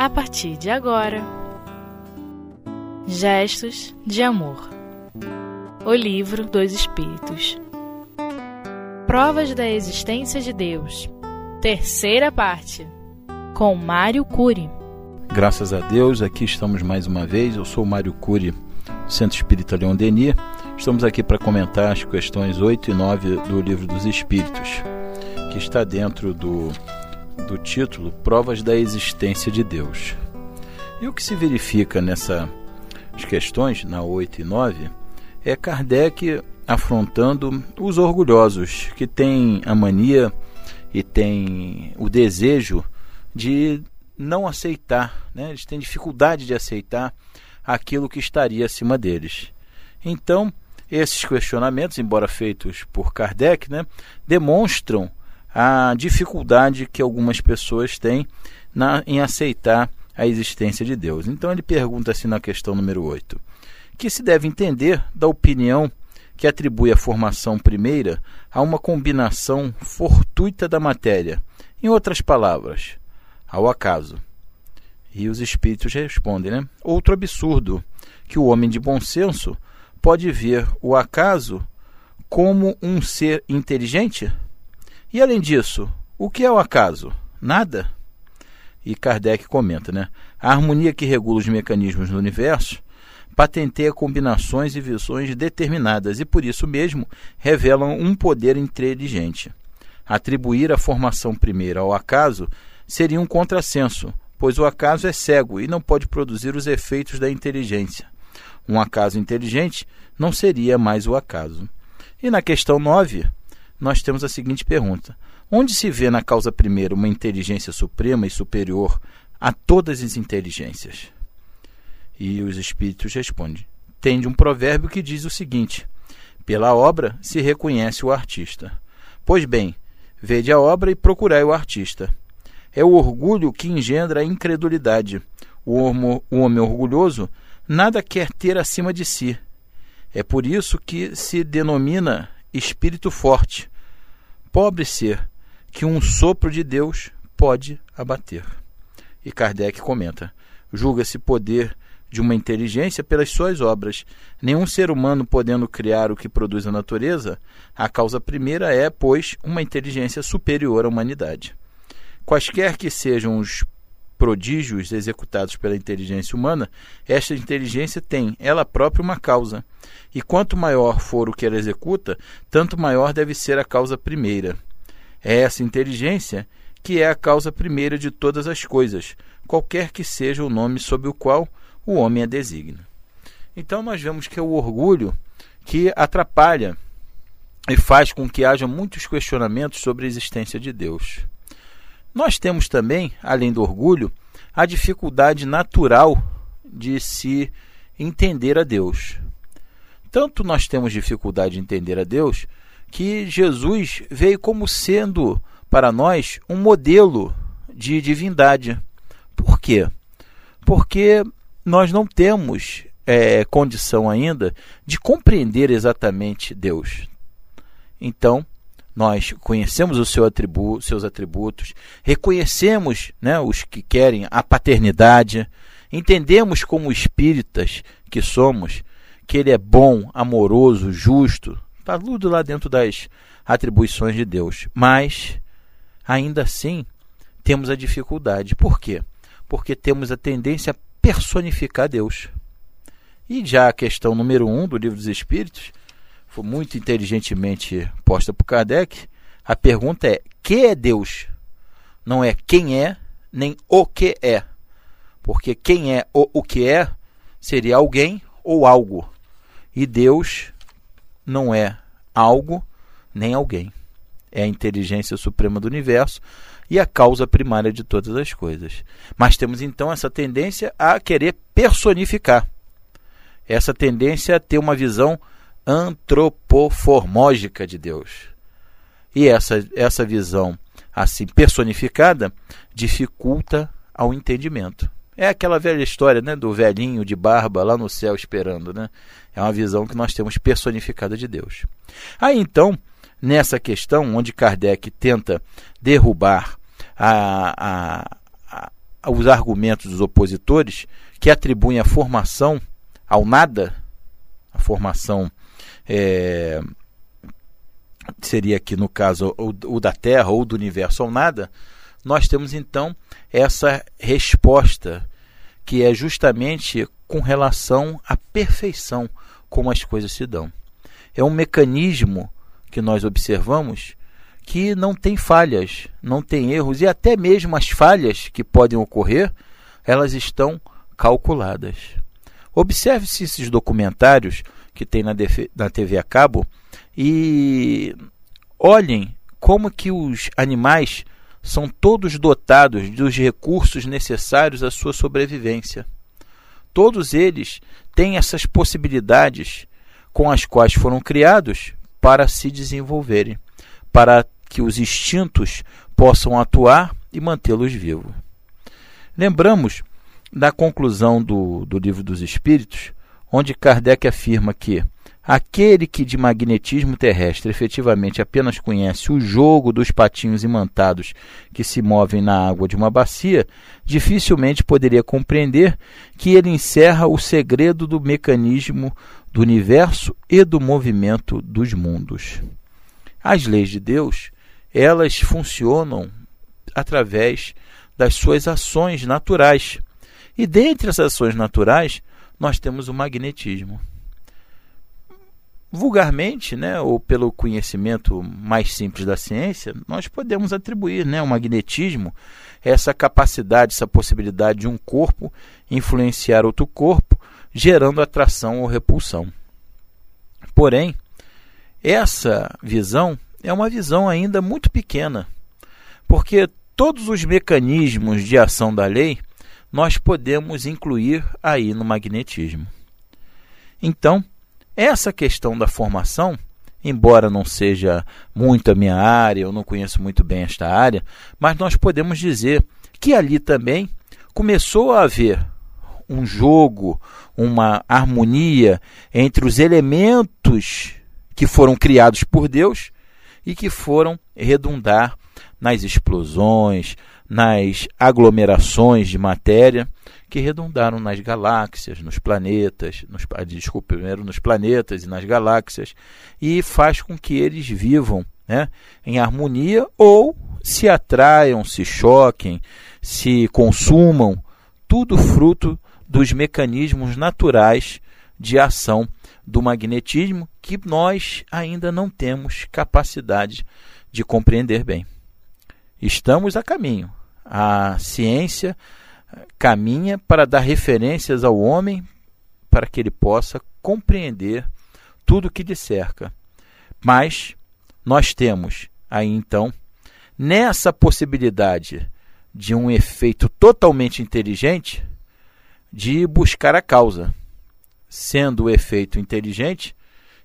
a partir de agora. Gestos de Amor O Livro dos Espíritos Provas da Existência de Deus Terceira parte Com Mário Cury Graças a Deus, aqui estamos mais uma vez. Eu sou Mário Cury, Centro Espírita Leon Denis. Estamos aqui para comentar as questões 8 e 9 do Livro dos Espíritos, que está dentro do do título Provas da Existência de Deus. E o que se verifica nessas questões, na 8 e 9, é Kardec afrontando os orgulhosos, que têm a mania e têm o desejo de não aceitar, né? eles têm dificuldade de aceitar aquilo que estaria acima deles. Então, esses questionamentos, embora feitos por Kardec, né, demonstram a dificuldade que algumas pessoas têm na, em aceitar a existência de Deus. Então ele pergunta assim na questão número 8: que se deve entender da opinião que atribui a formação primeira a uma combinação fortuita da matéria, em outras palavras, ao acaso. E os espíritos respondem, né? Outro absurdo, que o homem de bom senso pode ver o acaso como um ser inteligente? E além disso, o que é o acaso? Nada? E Kardec comenta, né? A harmonia que regula os mecanismos do universo patenteia combinações e visões determinadas e por isso mesmo revelam um poder inteligente. Atribuir a formação primeira ao acaso seria um contrassenso, pois o acaso é cego e não pode produzir os efeitos da inteligência. Um acaso inteligente não seria mais o acaso. E na questão 9, nós temos a seguinte pergunta: Onde se vê na causa primeira uma inteligência suprema e superior a todas as inteligências? E os espíritos respondem: Tende um provérbio que diz o seguinte: Pela obra se reconhece o artista. Pois bem, vede a obra e procurai o artista. É o orgulho que engendra a incredulidade. O homem orgulhoso nada quer ter acima de si. É por isso que se denomina espírito forte, pobre ser que um sopro de Deus pode abater. E Kardec comenta: julga-se poder de uma inteligência pelas suas obras. Nenhum ser humano podendo criar o que produz a natureza, a causa primeira é, pois, uma inteligência superior à humanidade. Quaisquer que sejam os prodígios executados pela inteligência humana, esta inteligência tem ela própria uma causa. E quanto maior for o que ela executa, tanto maior deve ser a causa primeira. É essa inteligência que é a causa primeira de todas as coisas, qualquer que seja o nome sob o qual o homem a designa. Então nós vemos que é o orgulho que atrapalha e faz com que haja muitos questionamentos sobre a existência de Deus. Nós temos também, além do orgulho, a dificuldade natural de se entender a Deus. Tanto nós temos dificuldade de entender a Deus que Jesus veio como sendo para nós um modelo de divindade. Por quê? Porque nós não temos é, condição ainda de compreender exatamente Deus. Então, nós conhecemos o seu atributo, seus atributos, reconhecemos né, os que querem a paternidade, entendemos como espíritas que somos que ele é bom, amoroso, justo, está tudo lá dentro das atribuições de Deus. Mas, ainda assim, temos a dificuldade. Por quê? Porque temos a tendência a personificar Deus. E já a questão número um do Livro dos Espíritos foi muito inteligentemente posta por Kardec. A pergunta é: que é Deus? Não é quem é, nem o que é. Porque quem é o, o que é seria alguém ou algo. E Deus não é algo nem alguém. É a inteligência suprema do universo e a causa primária de todas as coisas. Mas temos então essa tendência a querer personificar. Essa tendência a ter uma visão antropoformógica de Deus. E essa, essa visão assim personificada dificulta ao entendimento. É aquela velha história né, do velhinho de barba lá no céu esperando. Né? É uma visão que nós temos personificada de Deus. Aí então, nessa questão, onde Kardec tenta derrubar a, a, a os argumentos dos opositores que atribuem a formação ao nada, a formação é, seria aqui no caso o, da Terra ou do universo ao nada, nós temos então essa resposta que é justamente com relação à perfeição como as coisas se dão. É um mecanismo que nós observamos que não tem falhas, não tem erros e até mesmo as falhas que podem ocorrer, elas estão calculadas. Observe-se esses documentários que tem na, na TV a cabo e olhem como que os animais são todos dotados dos recursos necessários à sua sobrevivência. Todos eles têm essas possibilidades com as quais foram criados para se desenvolverem, para que os instintos possam atuar e mantê-los vivos. Lembramos da conclusão do, do Livro dos Espíritos, onde Kardec afirma que aquele que de magnetismo terrestre efetivamente apenas conhece o jogo dos patinhos imantados que se movem na água de uma bacia, dificilmente poderia compreender que ele encerra o segredo do mecanismo do universo e do movimento dos mundos. As leis de Deus, elas funcionam através das suas ações naturais. E dentre as ações naturais, nós temos o magnetismo. Vulgarmente, né, ou pelo conhecimento mais simples da ciência, nós podemos atribuir né, o magnetismo essa capacidade, essa possibilidade de um corpo influenciar outro corpo gerando atração ou repulsão. Porém, essa visão é uma visão ainda muito pequena, porque todos os mecanismos de ação da lei nós podemos incluir aí no magnetismo. Então, essa questão da formação, embora não seja muito a minha área, eu não conheço muito bem esta área, mas nós podemos dizer que ali também começou a haver um jogo, uma harmonia entre os elementos que foram criados por Deus e que foram redundar nas explosões, nas aglomerações de matéria que redundaram nas galáxias, nos planetas, nos, desculpe, primeiro nos planetas e nas galáxias, e faz com que eles vivam né, em harmonia ou se atraiam, se choquem, se consumam, tudo fruto dos mecanismos naturais de ação do magnetismo que nós ainda não temos capacidade de compreender bem. Estamos a caminho. A ciência caminha para dar referências ao homem para que ele possa compreender tudo o que lhe cerca. Mas nós temos aí então, nessa possibilidade de um efeito totalmente inteligente, de buscar a causa. Sendo o efeito inteligente,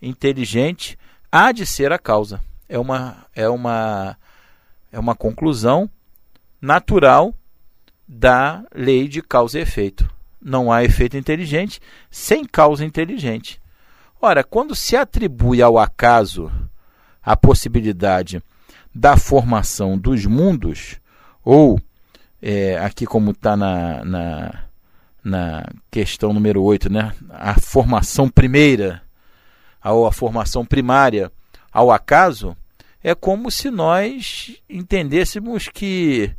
inteligente há de ser a causa. É uma, é uma, é uma conclusão natural da lei de causa e efeito. Não há efeito inteligente sem causa inteligente. Ora, quando se atribui ao acaso a possibilidade da formação dos mundos, ou é, aqui como está na, na, na questão número 8, né? a formação primeira, ou a formação primária ao acaso, é como se nós entendêssemos que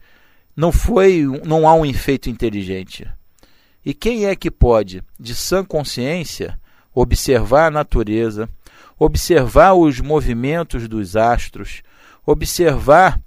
não foi, não há um efeito inteligente. E quem é que pode, de sã consciência, observar a natureza, observar os movimentos dos astros, observar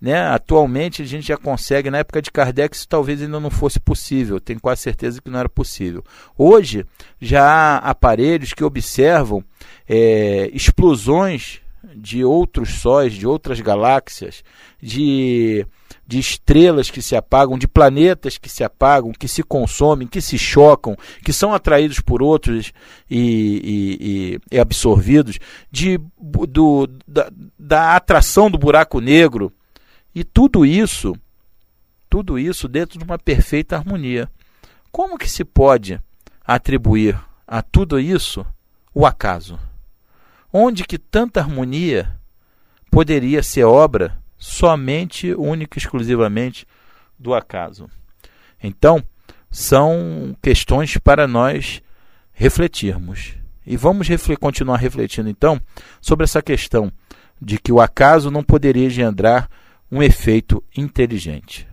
né? Atualmente a gente já consegue, na época de Kardec isso talvez ainda não fosse possível, tenho quase certeza que não era possível. Hoje já há aparelhos que observam é, explosões de outros sóis, de outras galáxias, de, de estrelas que se apagam, de planetas que se apagam, que se consomem, que se chocam, que são atraídos por outros e, e, e absorvidos, de, do, da, da atração do buraco negro e tudo isso, tudo isso dentro de uma perfeita harmonia. Como que se pode atribuir a tudo isso o acaso? Onde que tanta harmonia poderia ser obra somente, única e exclusivamente do acaso? Então, são questões para nós refletirmos. E vamos refletir, continuar refletindo então sobre essa questão de que o acaso não poderia engendrar um efeito inteligente.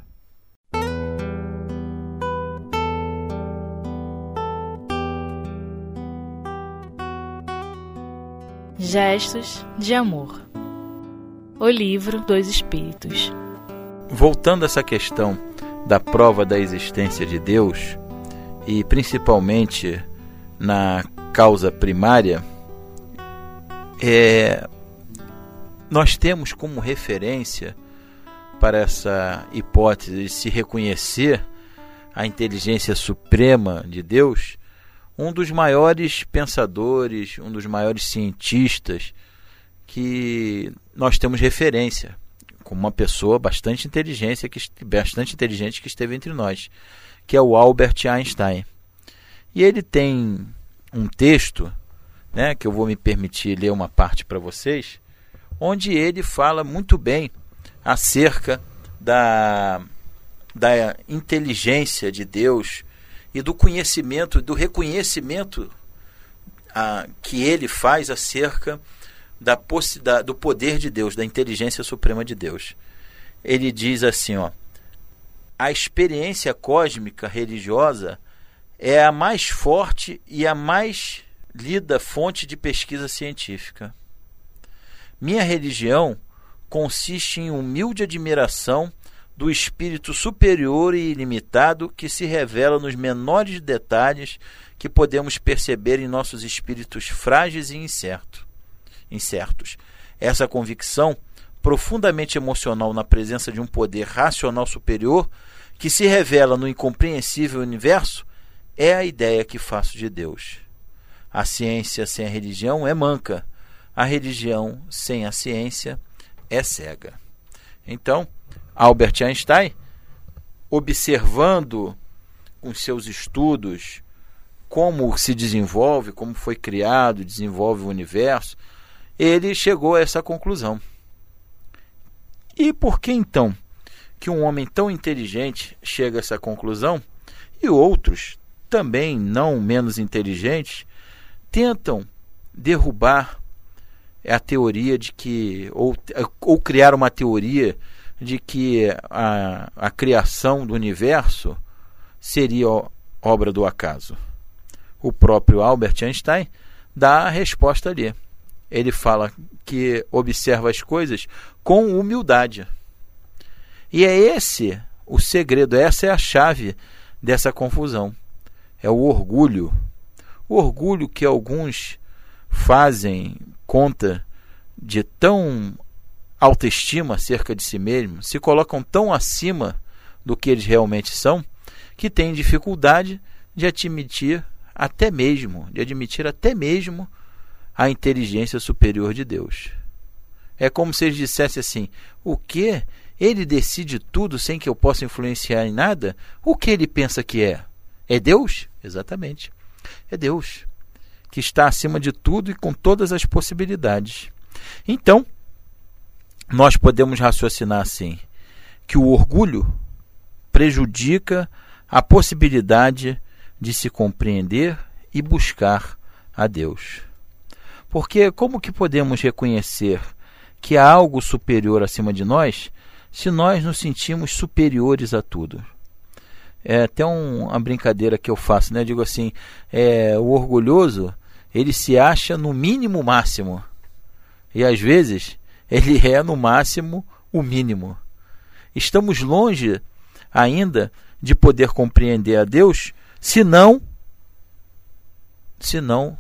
Gestos de Amor. O Livro dos Espíritos. Voltando a essa questão da prova da existência de Deus, e principalmente na causa primária, é, nós temos como referência para essa hipótese de se reconhecer a inteligência suprema de Deus um dos maiores pensadores, um dos maiores cientistas que nós temos referência, como uma pessoa bastante inteligente que, bastante inteligente que esteve entre nós, que é o Albert Einstein. E ele tem um texto, né, que eu vou me permitir ler uma parte para vocês, onde ele fala muito bem acerca da, da inteligência de Deus e do conhecimento, do reconhecimento a, que ele faz acerca da, da, do poder de Deus, da inteligência suprema de Deus. Ele diz assim, ó, a experiência cósmica religiosa é a mais forte e a mais lida fonte de pesquisa científica. Minha religião consiste em humilde admiração do espírito superior e ilimitado que se revela nos menores detalhes que podemos perceber em nossos espíritos frágeis e incerto, incertos. Essa convicção, profundamente emocional na presença de um poder racional superior que se revela no incompreensível universo, é a ideia que faço de Deus. A ciência sem a religião é manca, a religião sem a ciência é cega. Então, Albert Einstein, observando com seus estudos como se desenvolve, como foi criado, desenvolve o universo, ele chegou a essa conclusão. E por que então que um homem tão inteligente chega a essa conclusão e outros, também não menos inteligentes, tentam derrubar a teoria de que, ou, ou criar uma teoria de que a, a criação do universo seria obra do acaso. O próprio Albert Einstein dá a resposta ali. Ele fala que observa as coisas com humildade. E é esse o segredo, essa é a chave dessa confusão. É o orgulho. O orgulho que alguns fazem conta de tão autoestima acerca de si mesmo, se colocam tão acima do que eles realmente são, que têm dificuldade de admitir até mesmo, de admitir até mesmo a inteligência superior de Deus. É como se eles dissessem assim: o que? Ele decide tudo sem que eu possa influenciar em nada? O que ele pensa que é? É Deus? Exatamente. É Deus, que está acima de tudo e com todas as possibilidades. Então, nós podemos raciocinar assim: que o orgulho prejudica a possibilidade de se compreender e buscar a Deus. Porque como que podemos reconhecer que há algo superior acima de nós se nós nos sentimos superiores a tudo? É até um, uma brincadeira que eu faço, né? Eu digo assim, é, o orgulhoso ele se acha no mínimo máximo e às vezes ele é no máximo o mínimo. Estamos longe ainda de poder compreender a Deus se não se não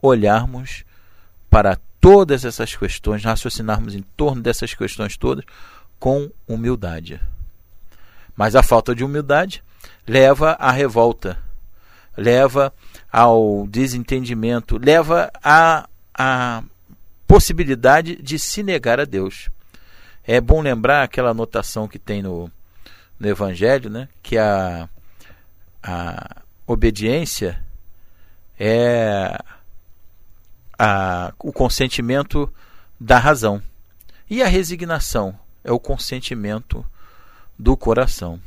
olharmos para todas essas questões, raciocinarmos em torno dessas questões todas com humildade. Mas a falta de humildade leva à revolta, leva ao desentendimento, leva a, a possibilidade de se negar a Deus. É bom lembrar aquela anotação que tem no, no Evangelho, né? que a, a obediência é a, o consentimento da razão. E a resignação é o consentimento do coração.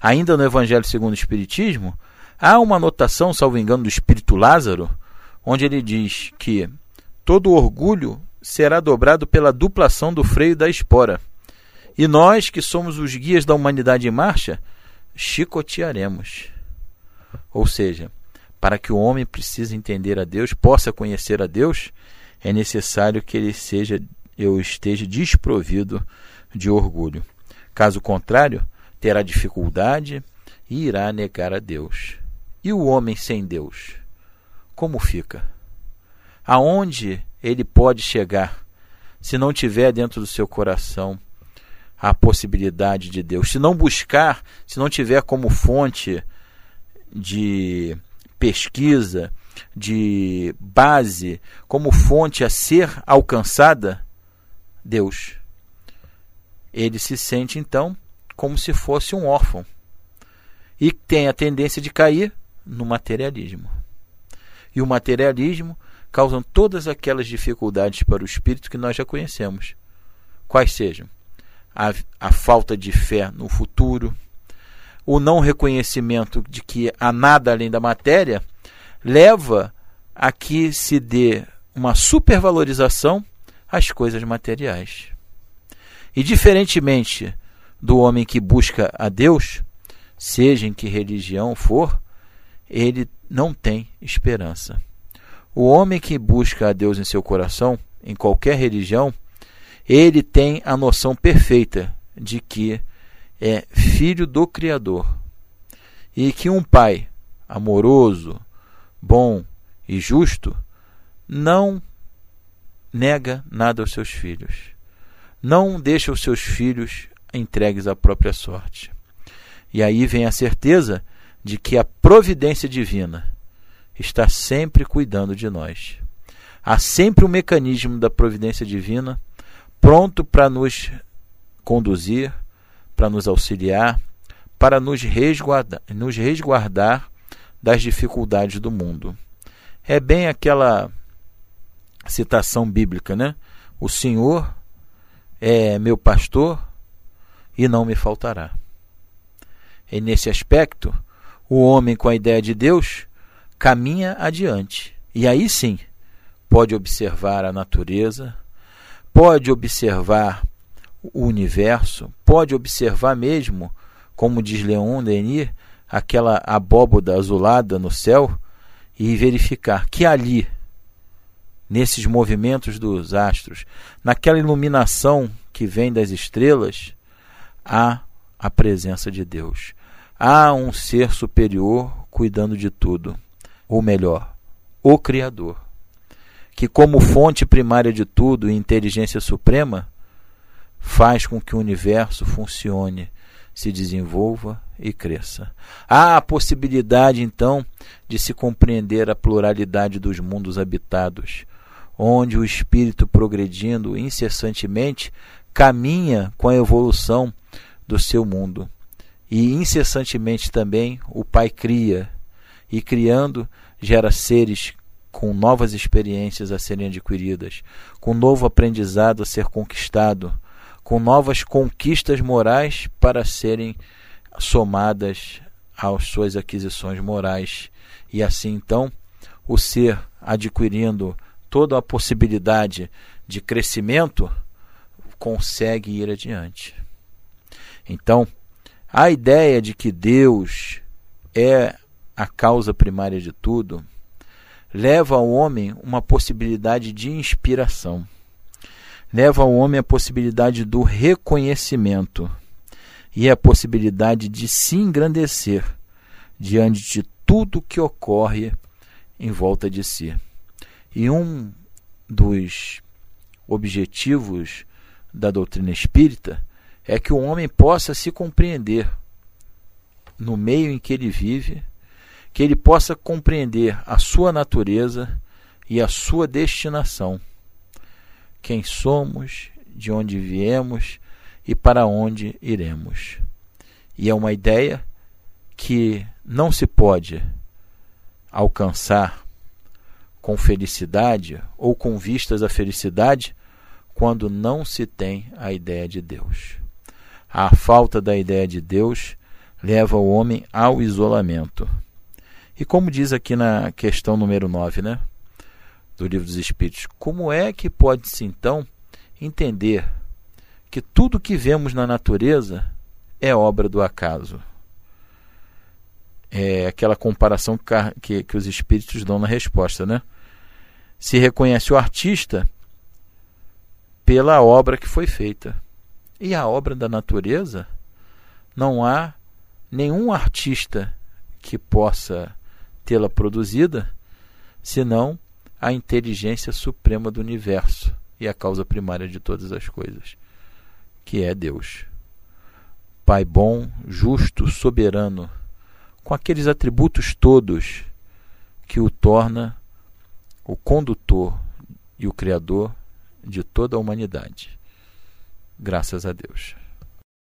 Ainda no Evangelho segundo o Espiritismo, há uma anotação, salvo engano, do Espírito Lázaro, onde ele diz que todo orgulho será dobrado pela duplação do freio da espora. E nós, que somos os guias da humanidade em marcha, chicotearemos. Ou seja, para que o homem precise entender a Deus, possa conhecer a Deus, é necessário que ele seja eu esteja desprovido de orgulho. Caso contrário, terá dificuldade e irá negar a Deus. E o homem sem Deus, como fica? Aonde ele pode chegar se não tiver dentro do seu coração a possibilidade de Deus? Se não buscar, se não tiver como fonte de pesquisa, de base, como fonte a ser alcançada, Deus. Ele se sente então como se fosse um órfão e tem a tendência de cair no materialismo. E o materialismo causa todas aquelas dificuldades para o espírito que nós já conhecemos. Quais sejam? A, a falta de fé no futuro, o não reconhecimento de que há nada além da matéria, leva a que se dê uma supervalorização às coisas materiais. E diferentemente do homem que busca a Deus, seja em que religião for, ele não tem esperança. O homem que busca a Deus em seu coração, em qualquer religião, ele tem a noção perfeita de que é filho do Criador e que um pai amoroso, bom e justo não nega nada aos seus filhos. Não deixa os seus filhos entregues à própria sorte. E aí vem a certeza de que a providência divina está sempre cuidando de nós. Há sempre um mecanismo da providência divina pronto para nos conduzir, para nos auxiliar, para nos resguardar, nos resguardar das dificuldades do mundo. É bem aquela citação bíblica, né? O Senhor é meu pastor e não me faltará. E nesse aspecto, o homem com a ideia de Deus caminha adiante. E aí sim, pode observar a natureza, pode observar o universo, pode observar mesmo, como diz Leon Denis, aquela abóboda azulada no céu e verificar que ali, nesses movimentos dos astros, naquela iluminação que vem das estrelas, há a presença de Deus. Há um ser superior cuidando de tudo, ou melhor, o Criador, que, como fonte primária de tudo e inteligência suprema, faz com que o universo funcione, se desenvolva e cresça. Há a possibilidade, então, de se compreender a pluralidade dos mundos habitados, onde o espírito progredindo incessantemente caminha com a evolução do seu mundo. E incessantemente também o Pai cria, e criando gera seres com novas experiências a serem adquiridas, com novo aprendizado a ser conquistado, com novas conquistas morais para serem somadas às suas aquisições morais. E assim então, o ser adquirindo toda a possibilidade de crescimento consegue ir adiante. Então, a ideia de que Deus é a causa primária de tudo leva ao homem uma possibilidade de inspiração, leva ao homem a possibilidade do reconhecimento e a possibilidade de se engrandecer diante de tudo que ocorre em volta de si. E um dos objetivos da doutrina espírita é que o homem possa se compreender no meio em que ele vive, que ele possa compreender a sua natureza e a sua destinação. Quem somos, de onde viemos e para onde iremos. E é uma ideia que não se pode alcançar com felicidade ou com vistas à felicidade quando não se tem a ideia de Deus. A falta da ideia de Deus leva o homem ao isolamento. E como diz aqui na questão número 9, né, do Livro dos Espíritos, como é que pode-se então entender que tudo que vemos na natureza é obra do acaso? É aquela comparação que, que os espíritos dão na resposta, né? Se reconhece o artista pela obra que foi feita. E a obra da natureza, não há nenhum artista que possa tê-la produzida, senão a inteligência suprema do universo e a causa primária de todas as coisas, que é Deus. Pai bom, justo, soberano, com aqueles atributos todos que o torna o condutor e o criador de toda a humanidade. Graças a Deus.